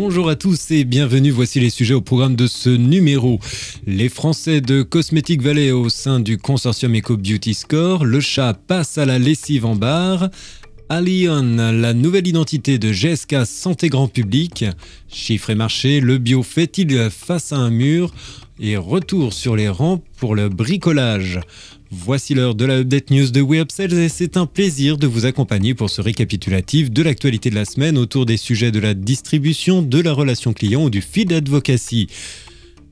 Bonjour à tous et bienvenue, voici les sujets au programme de ce numéro. Les Français de Cosmetic Valley au sein du consortium Eco Beauty Score, le chat passe à la lessive en barre, Alion, la nouvelle identité de GSK Santé Grand Public, chiffre et marché, le bio fait-il face à un mur? Et retour sur les rangs pour le bricolage. Voici l'heure de la Update News de WeUpsell et c'est un plaisir de vous accompagner pour ce récapitulatif de l'actualité de la semaine autour des sujets de la distribution, de la relation client ou du feed advocacy.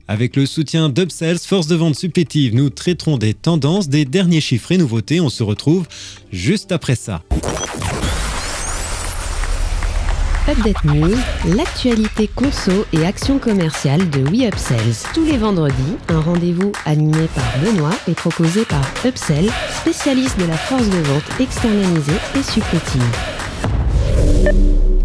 Avec le soutien d'Upsells, force de vente supplétive, nous traiterons des tendances, des derniers chiffres et nouveautés. On se retrouve juste après ça. Update News, l'actualité conso et action commerciale de WeUpsells. Tous les vendredis, un rendez-vous animé par Benoît et proposé par Upsell, spécialiste de la force de vente externalisée et supplétive.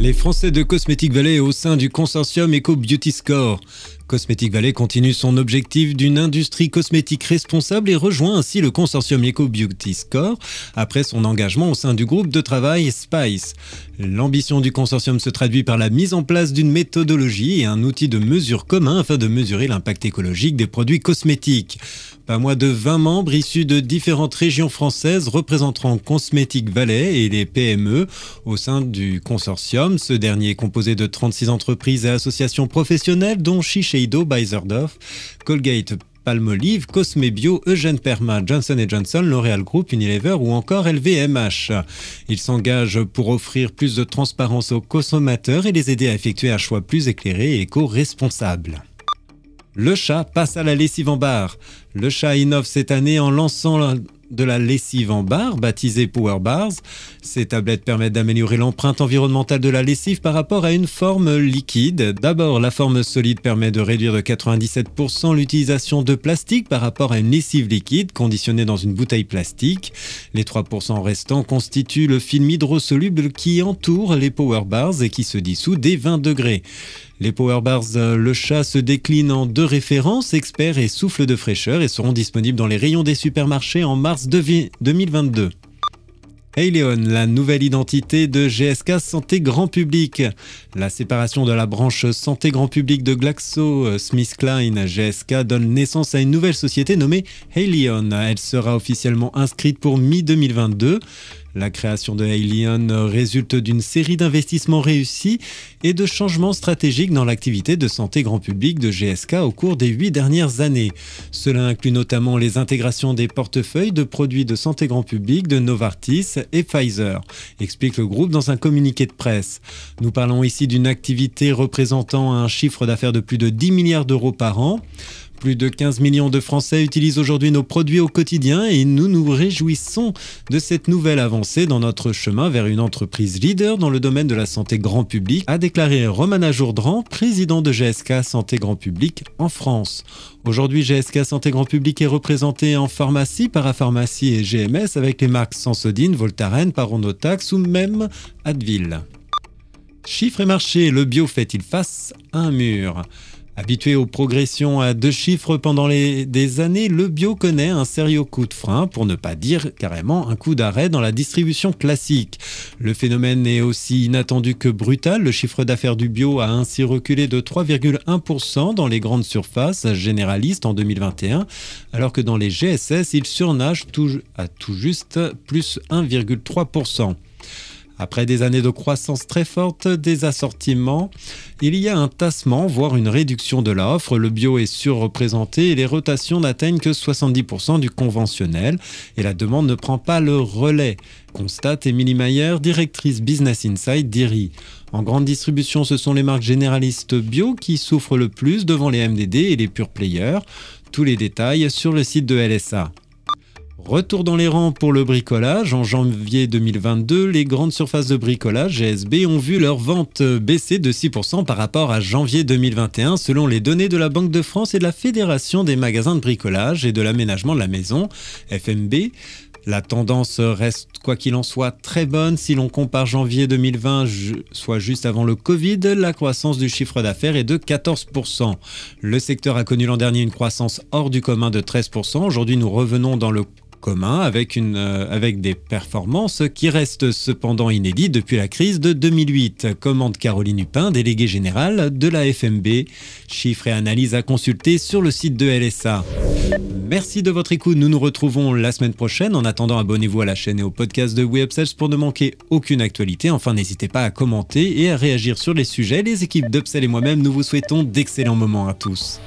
Les Français de Cosmetic Valley au sein du consortium Eco Beauty Score. Cosmetic Valley continue son objectif d'une industrie cosmétique responsable et rejoint ainsi le consortium Eco Beauty Score après son engagement au sein du groupe de travail Spice. L'ambition du consortium se traduit par la mise en place d'une méthodologie et un outil de mesure commun afin de mesurer l'impact écologique des produits cosmétiques. Pas moins de 20 membres issus de différentes régions françaises représenteront Cosmetic Valley et les PME au sein du consortium. Ce dernier est composé de 36 entreprises et associations professionnelles dont Shiseido, Beiserdorf, Colgate, Palmolive, Cosmebio, Eugène Perma, Johnson Johnson, L'Oréal Group, Unilever ou encore LVMH. Il s'engage pour offrir plus de transparence aux consommateurs et les aider à effectuer un choix plus éclairé et éco-responsable. Le chat passe à la lessive en barre. Le chat innove cette année en lançant de la lessive en barre, baptisée Power Bars. Ces tablettes permettent d'améliorer l'empreinte environnementale de la lessive par rapport à une forme liquide. D'abord, la forme solide permet de réduire de 97% l'utilisation de plastique par rapport à une lessive liquide conditionnée dans une bouteille plastique. Les 3% restants constituent le film hydrosoluble qui entoure les Power Bars et qui se dissout dès 20 degrés. Les Power Bars euh, Le Chat se déclinent en deux références, expert et souffle de fraîcheur, et seront disponibles dans les rayons des supermarchés en mars 2022. Eileon, la nouvelle identité de GSK Santé Grand Public. La séparation de la branche Santé Grand Public de GlaxoSmithKline GSK donne naissance à une nouvelle société nommée Haleon. Elle sera officiellement inscrite pour mi-2022. La création de Alien résulte d'une série d'investissements réussis et de changements stratégiques dans l'activité de santé grand public de GSK au cours des huit dernières années. Cela inclut notamment les intégrations des portefeuilles de produits de santé grand public de Novartis et Pfizer, explique le groupe dans un communiqué de presse. Nous parlons ici d'une activité représentant un chiffre d'affaires de plus de 10 milliards d'euros par an. Plus de 15 millions de Français utilisent aujourd'hui nos produits au quotidien et nous nous réjouissons de cette nouvelle avancée dans notre chemin vers une entreprise leader dans le domaine de la santé grand public, a déclaré Romana Jourdran, président de GSK Santé Grand Public en France. Aujourd'hui, GSK Santé Grand Public est représenté en pharmacie, parapharmacie et GMS avec les marques Sansodine, Voltaren, Paronotax ou même Advil. Chiffres et marché, le bio fait-il face à un mur? Habitué aux progressions à deux chiffres pendant des années, le bio connaît un sérieux coup de frein, pour ne pas dire carrément un coup d'arrêt dans la distribution classique. Le phénomène est aussi inattendu que brutal. Le chiffre d'affaires du bio a ainsi reculé de 3,1% dans les grandes surfaces généralistes en 2021, alors que dans les GSS, il surnage à tout juste plus 1,3%. Après des années de croissance très forte des assortiments, il y a un tassement, voire une réduction de l'offre. Le bio est surreprésenté et les rotations n'atteignent que 70% du conventionnel et la demande ne prend pas le relais, constate Émilie Mayer, directrice Business Insight d'IRI. En grande distribution, ce sont les marques généralistes bio qui souffrent le plus devant les MDD et les pure players. Tous les détails sur le site de LSA. Retour dans les rangs pour le bricolage. En janvier 2022, les grandes surfaces de bricolage GSB ont vu leur vente baisser de 6% par rapport à janvier 2021 selon les données de la Banque de France et de la Fédération des magasins de bricolage et de l'aménagement de la maison, FMB. La tendance reste, quoi qu'il en soit, très bonne. Si l'on compare janvier 2020, soit juste avant le Covid, la croissance du chiffre d'affaires est de 14%. Le secteur a connu l'an dernier une croissance hors du commun de 13%. Aujourd'hui, nous revenons dans le commun avec, une, euh, avec des performances qui restent cependant inédites depuis la crise de 2008, commente Caroline Hupin, déléguée générale de la FMB. Chiffres et analyses à consulter sur le site de LSA. Merci de votre écoute. Nous nous retrouvons la semaine prochaine. En attendant, abonnez-vous à la chaîne et au podcast de WeUpsells pour ne manquer aucune actualité. Enfin, n'hésitez pas à commenter et à réagir sur les sujets. Les équipes d'Upsell et moi-même, nous vous souhaitons d'excellents moments à tous.